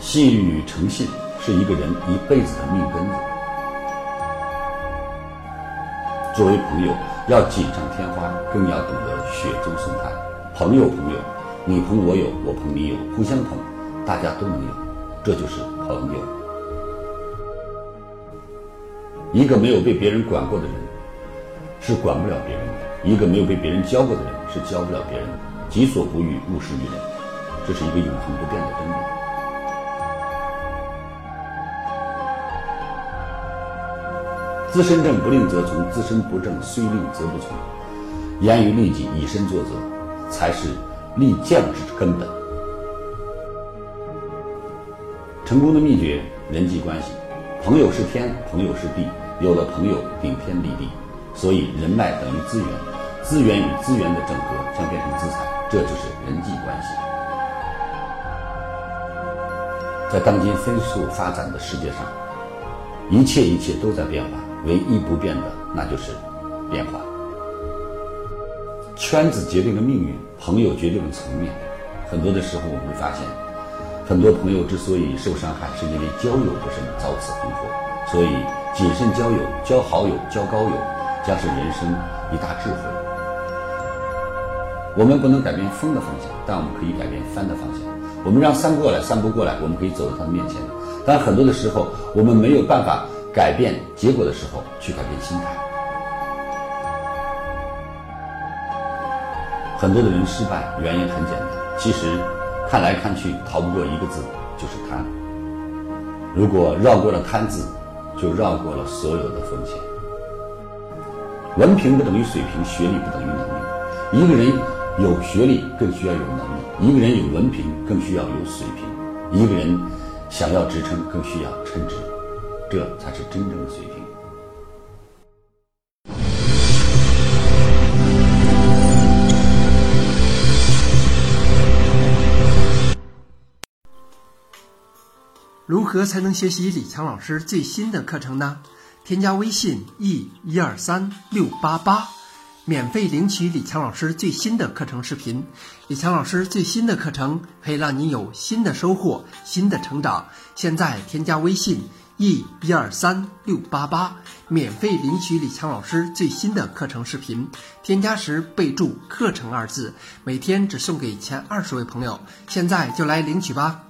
信誉与诚信是一个人一辈子的命根子。作为朋友，要锦上添花，更要懂得雪中送炭。朋友，朋友，你朋我友，我朋你友，互相捧，大家都能有，这就是朋友。一个没有被别人管过的人，是管不了别人的；一个没有被别人教过的人，是教不了别人的。己所不欲，勿施于人，这是一个永恒不变的真理。自身正不令则从，自身不正虽令则不从。严于律己，以身作则，才是立将之根本。成功的秘诀，人际关系。朋友是天，朋友是地，有了朋友，顶天立地。所以，人脉等于资源，资源与资源的整合将变成资产，这就是人际关系。在当今飞速发展的世界上，一切一切都在变化，唯一不变的，那就是变化。圈子决定了命运，朋友决定了层面。很多的时候，我们会发现。很多朋友之所以受伤害，是因为交友不慎，遭此横祸。所以，谨慎交友，交好友，交高友，将是人生一大智慧。我们不能改变风的方向，但我们可以改变帆的方向。我们让帆过来，帆不过来，我们可以走到它的面前。但很多的时候，我们没有办法改变结果的时候，去改变心态。很多的人失败，原因很简单，其实。看来看去，逃不过一个字，就是贪。如果绕过了贪字，就绕过了所有的风险。文凭不等于水平，学历不等于能力。一个人有学历，更需要有能力；一个人有文凭，更需要有水平；一个人想要职称，更需要称职。这才是真正的水平。如何才能学习李强老师最新的课程呢？添加微信 e 一二三六八八，免费领取李强老师最新的课程视频。李强老师最新的课程可以让你有新的收获、新的成长。现在添加微信 e 一二三六八八，免费领取李强老师最新的课程视频。添加时备注“课程”二字，每天只送给前二十位朋友。现在就来领取吧。